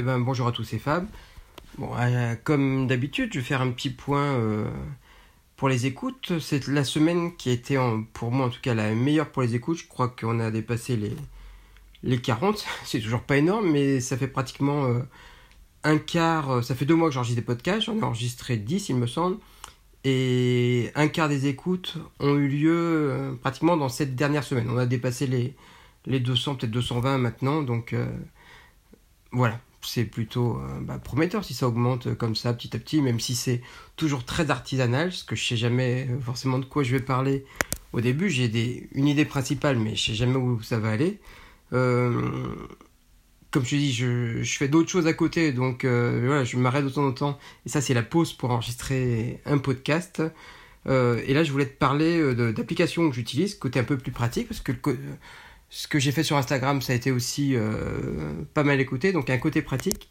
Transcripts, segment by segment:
Eh ben, bonjour à tous, c'est Fab. Bon, euh, comme d'habitude, je vais faire un petit point euh, pour les écoutes. C'est la semaine qui a été, pour moi en tout cas, la meilleure pour les écoutes. Je crois qu'on a dépassé les, les 40. C'est toujours pas énorme, mais ça fait pratiquement euh, un quart. Ça fait deux mois que j'enregistre des podcasts. J'en ai enregistré 10, il me semble. Et un quart des écoutes ont eu lieu pratiquement dans cette dernière semaine. On a dépassé les, les 200, peut-être 220 maintenant. Donc voilà, c'est plutôt euh, bah, prometteur si ça augmente comme ça petit à petit, même si c'est toujours très artisanal, parce que je sais jamais forcément de quoi je vais parler. Au début, j'ai une idée principale, mais je sais jamais où ça va aller. Euh, comme je te dis, je, fais d'autres choses à côté, donc euh, voilà, je m'arrête de temps en temps. Et ça, c'est la pause pour enregistrer un podcast. et là, je voulais te parler d'applications que j'utilise, côté un peu plus pratique, parce que ce que j'ai fait sur Instagram, ça a été aussi euh, pas mal écouté, donc un côté pratique.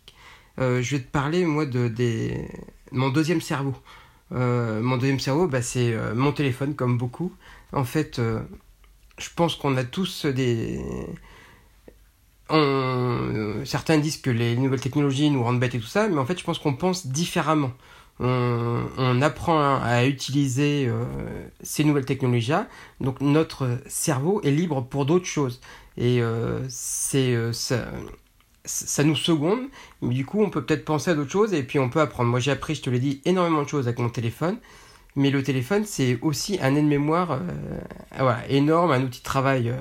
Euh, je vais te parler, moi, de, des... mon deuxième cerveau. Euh, mon deuxième cerveau, bah, c'est mon téléphone, comme beaucoup. En fait, je pense qu'on a tous des... Certains disent que les nouvelles technologies nous rendent bêtes et tout ça, mais en fait, je pense qu'on pense différemment on, apprend à utiliser euh, ces nouvelles technologies-là. Donc notre cerveau est libre pour d'autres choses. Et euh, euh, ça, nous seconde, mais du coup on peut peut-être penser à d'autres choses et puis on peut apprendre. Moi j'ai appris, je te l'ai dit, énormément de choses avec mon téléphone. Mais le téléphone, c'est aussi un aide-mémoire énorme, un outil de travail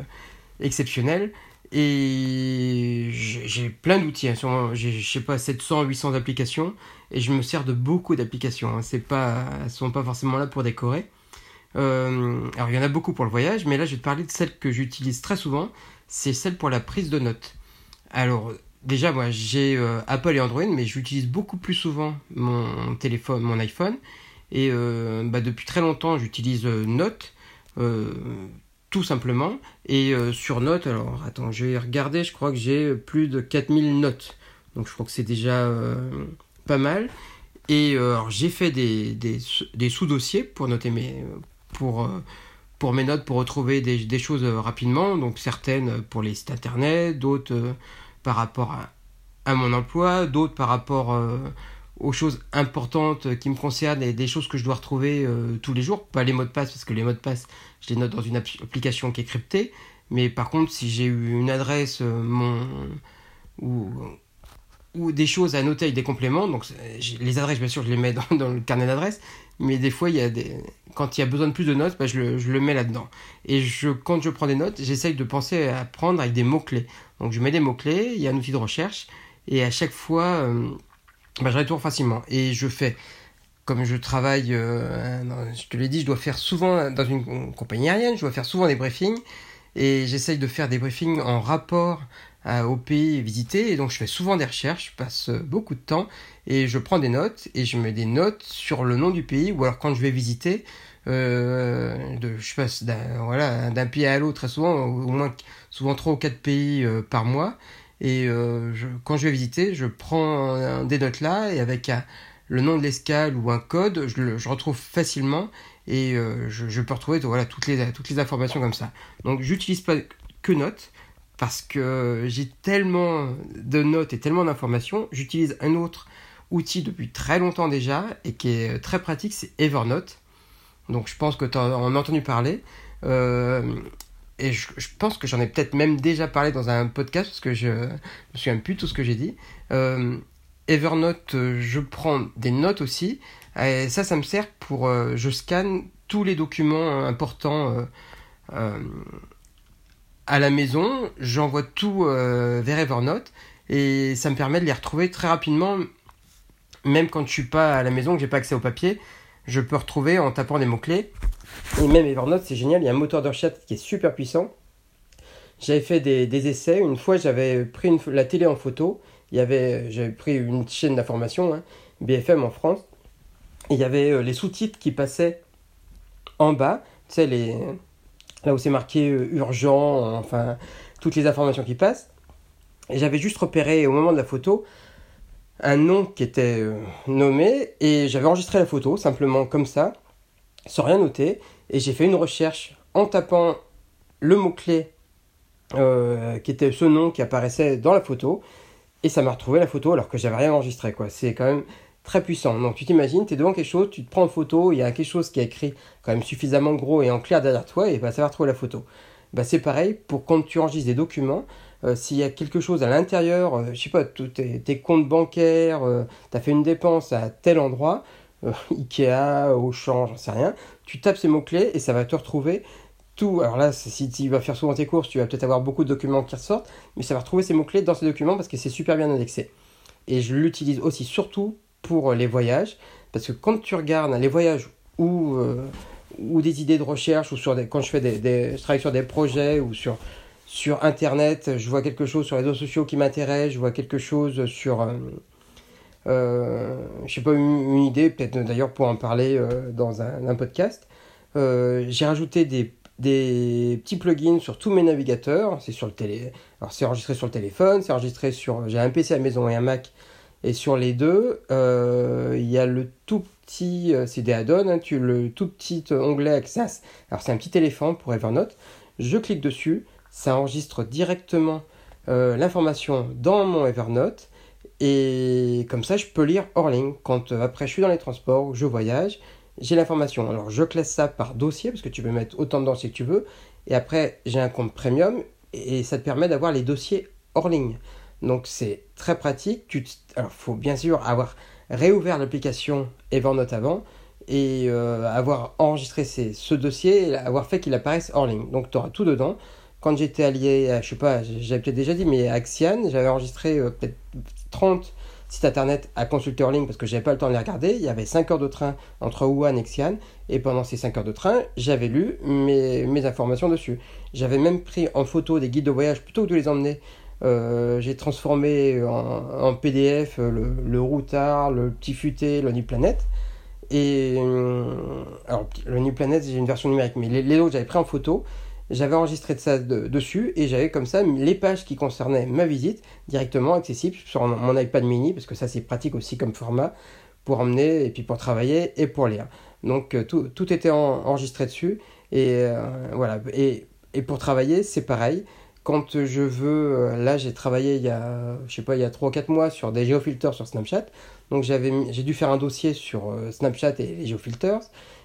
exceptionnel. Et j'ai plein d'outils, hein. j'ai, je sais pas, 700, 800 applications, et je me sers de beaucoup d'applications. Hein. C'est pas, elles sont pas forcément là pour décorer. Euh, alors il y en a beaucoup pour le voyage, mais là je vais te parler de celle que j'utilise très souvent, c'est celle pour la prise de notes. Alors déjà moi j'ai euh, Apple et Android, mais j'utilise beaucoup plus souvent mon téléphone, mon iPhone, et euh, bah, depuis très longtemps j'utilise Note tout simplement. Et sur notes, alors attends, je vais regarder, je crois que j'ai plus de 4000 notes. Donc je crois que c'est déjà pas mal. Et euh, j'ai fait des, sous-dossiers pour noter mes, pour, mes notes, pour retrouver des, choses rapidement. Donc certaines pour les sites internet, d'autres par rapport à, mon emploi, d'autres par rapport aux choses importantes qui me concernent et des choses que je dois retrouver euh, tous les jours. Pas les mots de passe, parce que les mots de passe, je les note dans une application qui est cryptée. Mais par contre, si j'ai eu une adresse euh, mon, ou, ou des choses à noter avec des compléments, donc les adresses, bien sûr, je les mets dans, le carnet d'adresses, mais des fois, il y a des, quand il y a besoin de plus de notes, bah, je, le, mets là-dedans. Et je, quand je prends des notes, j'essaye de penser à prendre avec des mots-clés. Donc je mets des mots-clés, il y a un outil de recherche, et à chaque fois... Euh, bah, je retourne facilement. Et je fais, comme je travaille, euh, je te l'ai dit, je dois faire souvent dans une compagnie aérienne, je dois faire souvent des briefings. Et j'essaye de faire des briefings en rapport au pays visité. Et donc je fais souvent des recherches, je passe beaucoup de temps. Et je prends des notes et je mets des notes sur le nom du pays. Ou alors quand je vais visiter, euh, de, je passe d'un voilà, pays à l'autre très souvent, au moins souvent trois ou quatre pays euh, par mois. Et euh, quand je vais visiter, je prends des notes là et avec le nom de l'escale ou un code, je, le, je retrouve facilement et euh, je, je, peux retrouver voilà, toutes, les, toutes les informations comme ça. Donc j'utilise pas que notes parce que j'ai tellement de notes et tellement d'informations. J'utilise un autre outil depuis très longtemps déjà et qui est très pratique, c'est Evernote. Donc je pense que tu en as entendu parler. Euh, et je, pense que j'en ai peut-être même déjà parlé dans un podcast parce que je me souviens plus de tout ce que j'ai dit. Euh, Evernote, euh, je prends des notes aussi. Et ça, ça me sert pour. Je scanne tous les documents importants à la maison. J'envoie tout vers Evernote et ça me permet de les retrouver très rapidement. Même quand je suis pas à la maison, que j'ai pas accès au papier, je peux retrouver en tapant des mots-clés. Et même Evernote, c'est génial, il y a un moteur de recherche qui est super puissant. J'avais fait des, essais. Une fois, j'avais pris la télé en photo. J'avais pris une chaîne d'information, hein, BFM en France. Et il y avait euh, les sous-titres qui passaient en bas. Tu sais, les, là où c'est marqué euh, urgent, enfin, toutes les informations qui passent. Et j'avais juste repéré au moment de la photo un nom qui était euh, nommé et j'avais enregistré la photo simplement comme ça sans rien noter. Et j'ai fait une recherche en tapant le mot-clé euh, qui était ce nom qui apparaissait dans la photo. et ça m'a retrouvé la photo alors que j'avais rien enregistré. quoi. C'est quand même très puissant. Donc tu t'imagines, tu es devant quelque chose, tu te prends en photo, il y a quelque chose qui est écrit quand même suffisamment gros et en clair derrière toi, et bah, ça va retrouver la photo. Bah, c'est pareil pour quand tu enregistres des documents. Euh, s'il y a quelque chose à l'intérieur, euh, je sais pas, tes, tes comptes bancaires, euh, tu as fait une dépense à tel endroit, Ikea, Auchan, j'en sais rien, tu tapes ces mots-clés et ça va te retrouver tout. Alors là, si tu vas faire souvent tes courses, tu vas peut-être avoir beaucoup de documents qui ressortent, mais ça va retrouver ces mots-clés dans ces documents parce que c'est super bien indexé. Et je l'utilise aussi surtout pour les voyages, parce que quand tu regardes les voyages ou, ou des idées de recherche, ou sur des, quand je, fais des, je travaille sur des projets ou sur sur Internet, je vois quelque chose sur les réseaux sociaux qui m'intéresse, je vois quelque chose sur... Euh, euh je sais pas, une, idée, peut-être d'ailleurs pour en parler euh, dans un, podcast. Euh, j'ai rajouté des, des, petits plugins sur tous mes navigateurs. C'est sur le télé. Alors c'est enregistré sur le téléphone, c'est enregistré sur. J'ai un PC à la maison et un Mac. Et sur les deux, il y a le tout petit, c'est des add-ons, hein, le tout petit onglet Access. Alors c'est un petit éléphant pour Evernote. Je clique dessus, ça enregistre directement euh, l'information dans mon Evernote et comme ça je peux lire hors ligne quand euh, après je suis dans les transports, je voyage, j'ai l'information. Alors je classe ça par dossier parce que tu peux mettre autant de dossiers que tu veux et après j'ai un compte premium et ça te permet d'avoir les dossiers hors ligne. Donc c'est très pratique. Tu Alors faut bien sûr avoir réouvert l'application Evernote avant et euh, avoir enregistré ce dossier et avoir fait qu'il apparaisse hors ligne. Donc tu auras tout dedans quand j'étais allié, je sais pas, j'avais peut-être déjà dit, mais Axian, j'avais enregistré euh, peut-être 30 sites internet à consulter en ligne parce que j'avais pas le temps de les regarder. Il y avait 5 heures de train entre Wuhan et Xi'an. Et pendant ces 5 heures de train, j'avais lu mes, mes informations dessus. J'avais même pris en photo des guides de voyage plutôt que de les emmener. Euh, j'ai transformé en, PDF le, le, routard, le petit futé, le Planète. Et alors, le Planète, j'ai une version numérique, mais les, les autres, j'avais pris en photo j'avais enregistré ça dessus et j'avais comme ça les pages qui concernaient ma visite directement accessibles sur mon iPad mini parce que ça c'est pratique aussi comme format pour emmener et puis pour travailler et pour lire. Donc euh, tout, tout était enregistré dessus et euh, voilà et, et, pour travailler c'est pareil. Quand je veux, euh, là j'ai travaillé il y a, je sais pas, il y a 3 ou 4 mois sur des géofilters sur Snapchat. Donc j'ai dû faire un dossier sur Snapchat et les géofilters.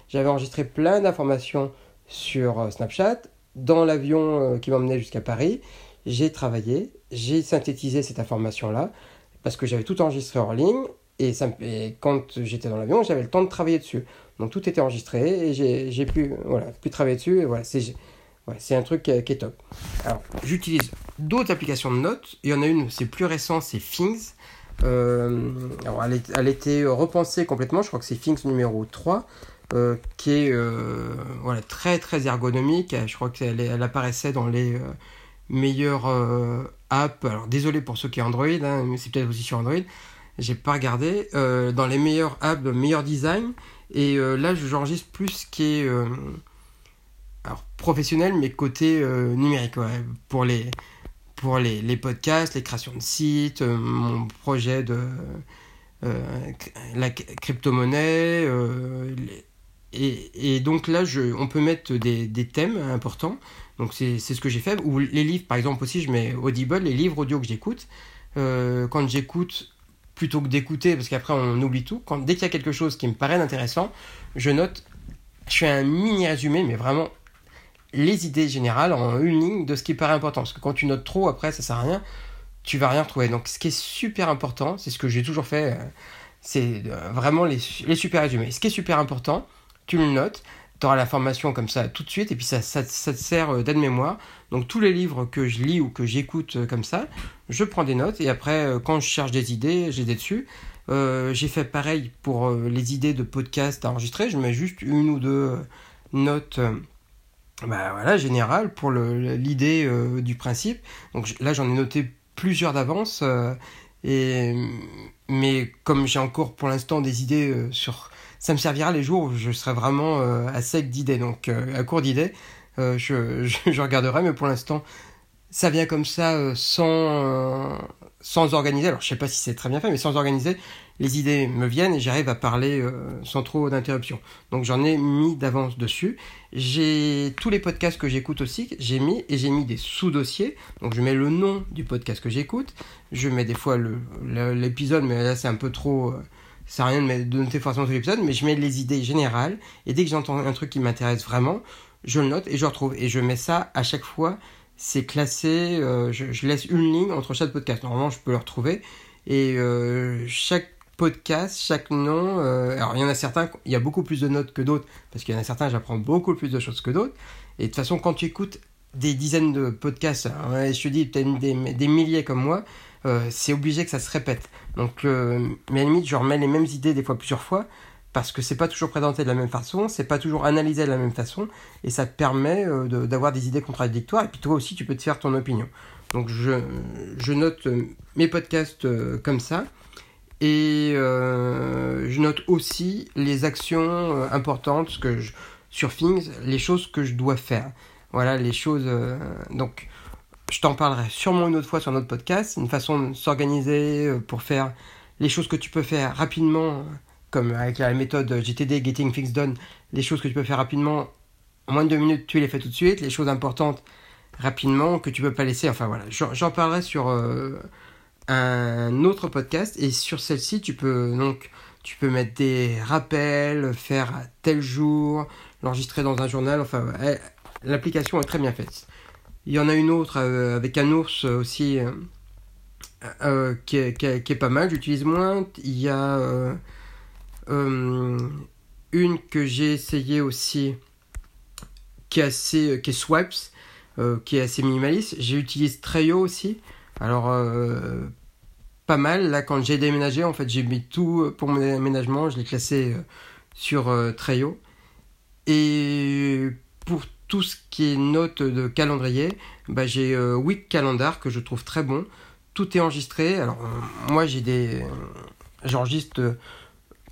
J'avais enregistré plein d'informations sur Snapchat dans l'avion euh, qui m'emmenait jusqu'à Paris, j'ai travaillé, j'ai synthétisé cette information-là, parce que j'avais tout enregistré en ligne, et, quand j'étais dans l'avion, j'avais le temps de travailler dessus. Donc tout était enregistré, et j'ai pu, voilà, pu travailler dessus, et voilà, c'est c'est un truc qui est, top. Alors, j'utilise d'autres applications de notes. Il y en a une, c'est plus récent, c'est Things. Euh, elle, a été repensée complètement, je crois que c'est Things numéro 3. Euh, qui est euh, voilà, très très ergonomique. Je crois qu'elle elle apparaissait dans les euh, meilleures apps. Alors désolé pour ceux qui ont Android, hein, mais c'est peut-être aussi sur Android. J'ai pas regardé. dans les meilleures apps, meilleur design. Et là, j'enregistre plus ce qui est alors, professionnel, mais côté numérique. pour les, pour les, les, podcasts, les créations de sites, mon projet de la crypto-monnaie, et, donc là, je, on peut mettre des, des thèmes importants. Donc c'est ce que j'ai fait. Ou les livres, par exemple aussi, je mets Audible, les livres audio que j'écoute. Euh, quand j'écoute, plutôt que d'écouter, parce qu'après on oublie tout, quand, dès qu'il y a quelque chose qui me paraît intéressant, je note, je fais un mini résumé, mais vraiment les idées générales en une ligne de ce qui paraît important. Parce que quand tu notes trop, après, ça sert à rien, tu vas rien retrouver. Donc ce qui est super important, c'est ce que j'ai toujours fait, euh, c'est euh, vraiment les, super résumés. Ce qui est super important, tu le notes, tu auras l'information comme ça tout de suite, et puis ça, ça, ça te sert euh, d'aide-mémoire. Donc tous les livres que je lis ou que j'écoute comme ça, je prends des notes, et après, quand je cherche des idées, j'ai des dessus. j'ai fait pareil pour les idées de podcast à enregistrer, je mets juste une ou deux notes bah, voilà, générales pour l'idée du principe. Donc là, j'en ai noté plusieurs d'avance. et mais comme j'ai encore pour l'instant des idées sur ça me servira les jours où je serai vraiment euh, à sec d'idées, donc euh, à court d'idées. Euh, je, je, regarderai, mais pour l'instant, ça vient comme ça sans, sans organiser, alors je sais pas si c'est très bien fait, mais sans organiser, les idées me viennent et j'arrive à parler euh, sans trop d'interruption. Donc j'en ai mis d'avance dessus. J'ai tous les podcasts que j'écoute aussi, j'ai mis et j'ai mis des sous-dossiers. Donc je mets le nom du podcast que j'écoute, je mets des fois l'épisode, mais là c'est un peu trop, euh, ça rien de, de noter forcément tout l'épisode, mais je mets les idées générales et dès que j'entends un truc qui m'intéresse vraiment, je le note et je retrouve et je mets ça à chaque fois c'est classé, euh, je, laisse une ligne entre chaque podcast. Normalement, je peux le retrouver. Et euh, chaque podcast, chaque nom, euh, alors il y en a certains, il y a beaucoup plus de notes que d'autres, parce qu'il y en a certains, j'apprends beaucoup plus de choses que d'autres. Et de toute façon, quand tu écoutes des dizaines de podcasts, hein, je te dis, des, des milliers comme moi, c'est obligé que ça se répète. Donc, mais à la limite, je remets les mêmes idées des fois plusieurs fois, parce que c'est pas toujours présenté de la même façon, c'est pas toujours analysé de la même façon, et ça te permet euh, d'avoir des idées contradictoires, et puis toi aussi tu peux te faire ton opinion. Donc je, note euh, mes podcasts euh, comme ça, et je note aussi les actions importantes que je, sur Things, les choses que je dois faire. Voilà les choses. donc je t'en parlerai sûrement une autre fois sur notre podcast, une façon de s'organiser pour faire les choses que tu peux faire rapidement comme avec la méthode GTD, Getting Things Done, les choses que tu peux faire rapidement, en moins de deux minutes, tu les fais tout de suite, les choses importantes rapidement que tu peux pas laisser. Enfin voilà, j'en parlerai sur euh, un autre podcast et sur celle-ci, tu peux donc tu peux mettre des rappels, faire tel jour, l'enregistrer dans un journal. Enfin, l'application est très bien faite. Il y en a une autre euh, avec un ours aussi euh, qui, est, qui, est, pas mal. J'utilise moins. Il y a une que j'ai essayé aussi, qui est assez, qui est Swipes, euh, qui est assez minimaliste. J'ai utilisé Trello aussi. Alors, euh, pas mal. Là, quand j'ai déménagé, en fait, j'ai mis tout pour mon déménagement. Je l'ai classé sur Trello. Et pour tout ce qui est notes de calendrier, bah, j'ai Week Calendar que je trouve très bon. Tout est enregistré. Alors, moi, j'ai des. J'enregistre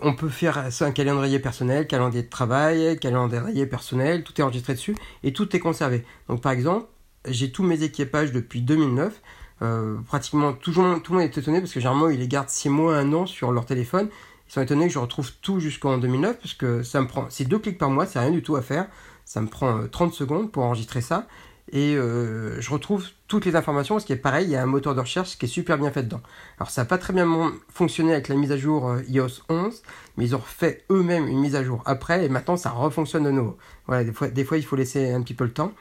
on peut faire un calendrier personnel, calendrier de travail, calendrier personnel, tout est enregistré dessus et tout est conservé. Donc par exemple, j'ai tous mes équipages depuis 2009. Euh, pratiquement tout, le monde est étonné parce que généralement ils les gardent 6 mois, 1 an sur leur téléphone. Ils sont étonnés que je retrouve tout jusqu'en 2009 parce que ça me prend, c'est deux clics par mois, c'est rien du tout à faire. Ça me prend 30 euh, secondes pour enregistrer ça et euh, je retrouve toutes les informations parce qu'il est pareil, il y a un moteur de recherche qui est super bien fait dedans. Alors ça n'a pas très bien fonctionné avec la mise à jour euh, iOS 11, mais ils ont fait eux-mêmes une mise à jour après et maintenant ça refonctionne de nouveau. Voilà, des fois, des fois il faut laisser un petit peu le temps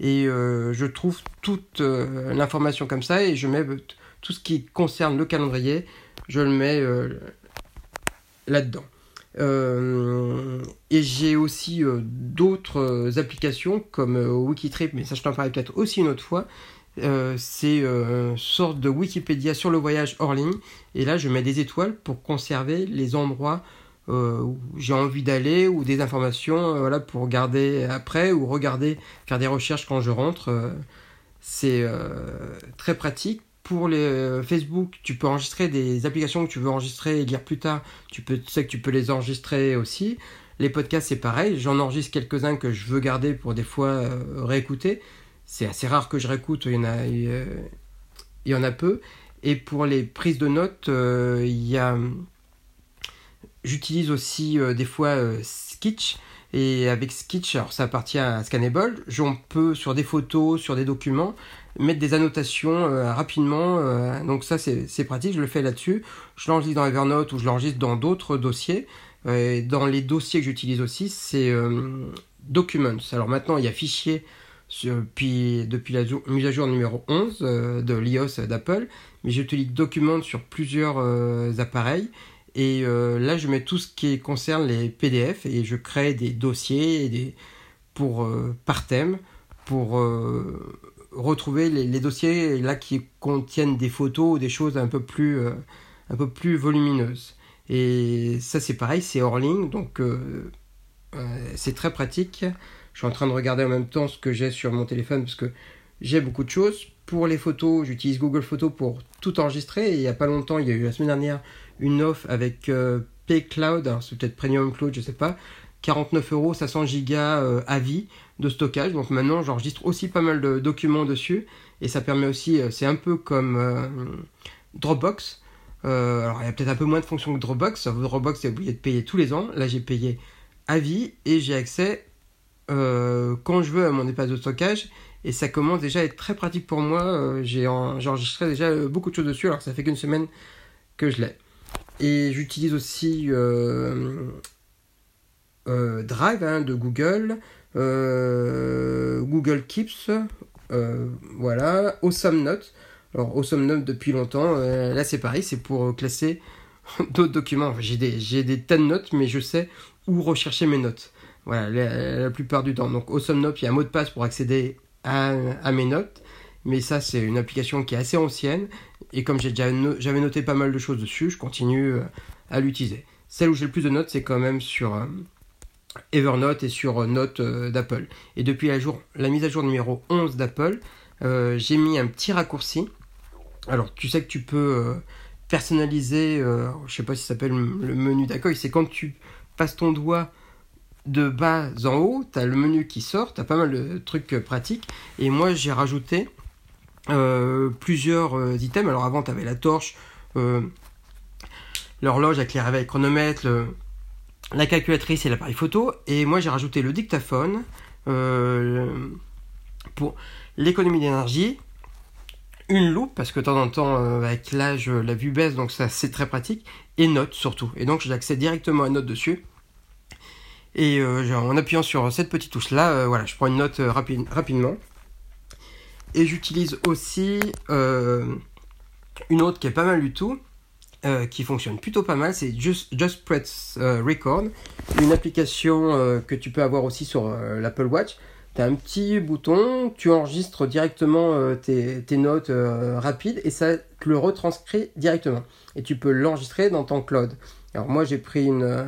et euh, je trouve toute l'information comme ça et je mets tout ce qui concerne le calendrier, je le mets là-dedans. Euh, et j'ai aussi euh, d'autres applications comme euh, Wikitrip, mais ça je t'en parlerai peut-être aussi une autre fois. c'est une sorte de Wikipédia sur le voyage hors ligne. Et là, je mets des étoiles pour conserver les endroits où j'ai envie d'aller ou des informations voilà, pour regarder après ou regarder, faire des recherches quand je rentre. c'est très pratique pour les euh, Facebook, tu peux enregistrer des applications que tu veux enregistrer et lire plus tard. Tu peux, sais que tu peux les enregistrer aussi. Les podcasts, c'est pareil. J'en enregistre quelques-uns que je veux garder pour des fois euh, réécouter. C'est assez rare que je réécoute. Il y en a, il y en a peu. Et pour les prises de notes, euh, il y a, j'utilise aussi des fois Sketch. Et avec Sketch, alors ça appartient à Scannable, on peut sur des photos, sur des documents, mettre des annotations euh, rapidement. Euh, donc ça c'est pratique, je le fais là-dessus. Je l'enregistre dans Evernote ou je l'enregistre dans d'autres dossiers. Euh, dans les dossiers que j'utilise aussi, c'est Documents. Alors maintenant il y a fichiers puis, depuis la mise à jour numéro 11 de l'iOS d'Apple, mais j'utilise Documents sur plusieurs appareils. Et là, je mets tout ce qui concerne les PDF et je crée des dossiers pour, par thème pour retrouver les, dossiers là qui contiennent des photos ou des choses un peu plus, euh, un peu plus volumineuses. Et ça c'est pareil, c'est hors ligne, donc euh, euh, c'est très pratique. Je suis en train de regarder en même temps ce que j'ai sur mon téléphone parce que j'ai beaucoup de choses. Pour les photos, j'utilise Google Photos pour tout enregistrer. Il n'y a pas longtemps, il y a eu la semaine dernière une offre avec Paycloud, c'est peut-être Premium Cloud, je sais pas, 49 euros, 500 gigas euh, à vie de stockage. Donc maintenant, j'enregistre aussi pas mal de documents dessus. Et ça permet aussi, euh, c'est un peu comme euh, Dropbox. alors il y a peut-être un peu moins de fonctions que Dropbox. Dropbox est obligé de payer tous les ans. Là j'ai payé à vie et j'ai accès quand je veux à mon espace de stockage et ça commence déjà à être très pratique pour moi. j'ai déjà beaucoup de choses dessus alors ça fait qu'une semaine que je l'ai. Et j'utilise aussi euh, Drive hein, de Google, euh, Google Keeps, euh, voilà, Awesome Note. Alors Awesome Note depuis longtemps, là c'est pareil, c'est pour classer d'autres documents. j'ai des, j'ai des tas de notes, mais je sais où rechercher mes notes. Voilà, la, plupart du temps. Donc Awesome Note, il y a un mot de passe pour accéder à mes notes. Mais ça, c'est une application qui est assez ancienne. Et comme j'avais noté pas mal de choses dessus, je continue à l'utiliser. Celle où j'ai le plus de notes, c'est quand même sur, Evernote et sur euh, Note euh, d'Apple. Et depuis la, mise à jour numéro 11 d'Apple, euh, j'ai mis un petit raccourci. Alors tu sais que tu peux personnaliser, je sais pas si ça s'appelle le menu d'accueil, c'est quand tu passes ton doigt de bas en haut, tu as le menu qui sort, tu as pas mal de trucs pratiques. Et moi j'ai rajouté plusieurs items. Alors avant tu avais la torche, l'horloge avec les réveils chronomètres, le, la calculatrice et l'appareil photo. Et moi, j'ai rajouté le dictaphone euh, pour l'économie d'énergie. Une loupe, parce que de temps en temps, euh, avec l'âge, la vue baisse, donc ça c'est très pratique. Et notes surtout. Et donc j'accède directement à notes dessus. Et euh, en appuyant sur cette petite touche là, voilà, je prends une note rapidement. Et j'utilise aussi une autre qui est pas mal du tout, euh, qui fonctionne plutôt pas mal, c'est Just, Press euh, Record, une application euh, que tu peux avoir aussi sur l'Apple Watch. Tu as un petit bouton, tu enregistres directement tes, tes, notes rapides et ça te le retranscrit directement. Et tu peux l'enregistrer dans ton cloud. Alors moi j'ai pris une...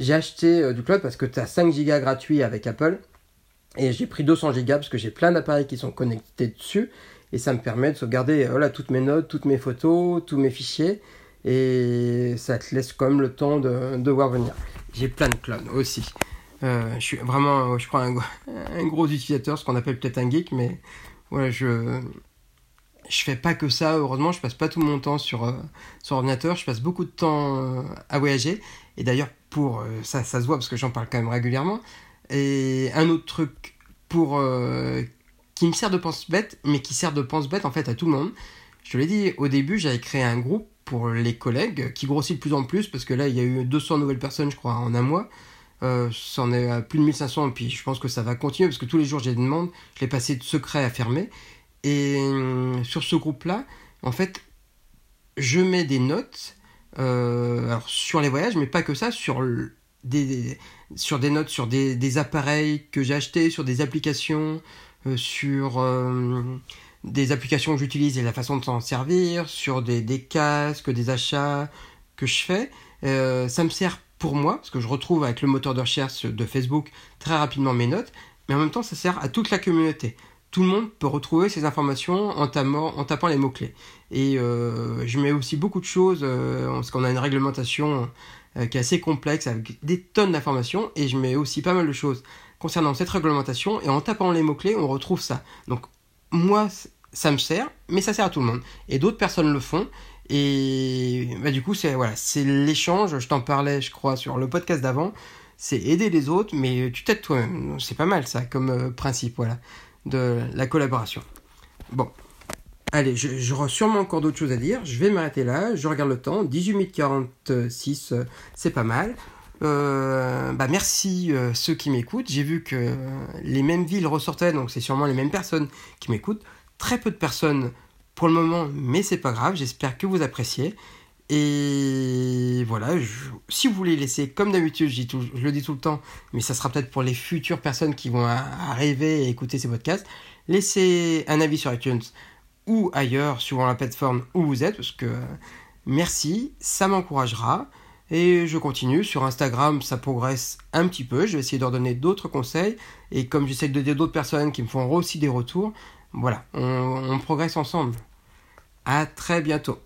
j'ai acheté du cloud parce que tu as 5 Go gratuits avec Apple. Et j'ai pris 200 Go parce que j'ai plein d'appareils qui sont connectés dessus et ça me permet de sauvegarder euh, voilà, toutes mes notes, toutes mes photos, tous mes fichiers et ça te laisse quand même le temps de, de voir venir. J'ai plein de clones aussi. Euh, je suis vraiment, je crois, un, gros utilisateur, ce qu'on appelle peut-être un geek, mais voilà, je je fais pas que ça. Heureusement, je passe pas tout mon temps sur euh, sur ordinateur. Je passe beaucoup de temps à voyager. Et d'ailleurs, pour ça, ça se voit parce que j'en parle quand même régulièrement. Et un autre truc pour qui me sert de pense-bête, mais qui sert de pense-bête en fait à tout le monde. Je te l'ai dit, au début, j'avais créé un groupe pour les collègues qui grossit de plus en plus parce que là, il y a eu 200 nouvelles personnes, je crois, en un mois. Euh, c'en est à plus de 1500 et puis je pense que ça va continuer parce que tous les jours j'ai des demandes. Je l'ai passé de secret à fermé. Et euh, sur ce groupe-là, en fait, je mets des notes euh, sur les voyages, mais pas que ça, sur des, sur des notes sur des, appareils que j'ai achetés, sur des applications, euh, sur euh, des applications que j'utilise et la façon de s'en servir, sur des, casques, des achats que je fais. Euh, ça me sert pour moi, parce que je retrouve avec le moteur de recherche de Facebook très rapidement mes notes, mais en même temps ça sert à toute la communauté. Tout le monde peut retrouver ces informations en tapant les mots-clés. Et euh, je mets aussi beaucoup de choses, euh, parce qu'on a une réglementation qui est assez complexe, avec des tonnes d'informations, et je mets aussi pas mal de choses concernant cette réglementation et en tapant les mots-clés, on retrouve ça. Donc moi, ça me sert, mais ça sert à tout le monde. Et d'autres personnes le font. Et bah, du coup, c'est voilà, c'est l'échange. Je t'en parlais, je crois, sur le podcast d'avant. C'est aider les autres, mais tu t'aides toi-même. C'est pas mal ça comme euh, principe, voilà, de la collaboration. Bon, allez, j'aurai sûrement encore d'autres choses à dire. Je vais m'arrêter là. Je regarde le temps. 18 minutes 46, euh, c'est pas mal. Euh, bah merci euh, ceux qui m'écoutent. J'ai vu que les mêmes villes ressortaient, donc c'est sûrement les mêmes personnes qui m'écoutent. Très peu de personnes pour le moment, mais c'est pas grave. J'espère que vous appréciez. Et voilà, si vous voulez laisser, comme d'habitude, je, je, le dis tout le temps, mais ça sera peut-être pour les futures personnes qui vont arriver et écouter ces podcasts, laissez un avis sur iTunes ou ailleurs, suivant la plateforme où vous êtes, parce que merci, ça m'encouragera. Et je continue. Sur Instagram, ça progresse un petit peu. Je vais essayer de leur donner d'autres conseils. Et comme j'essaie de dire d'autres personnes qui me font aussi des retours, voilà, on progresse ensemble. À très bientôt.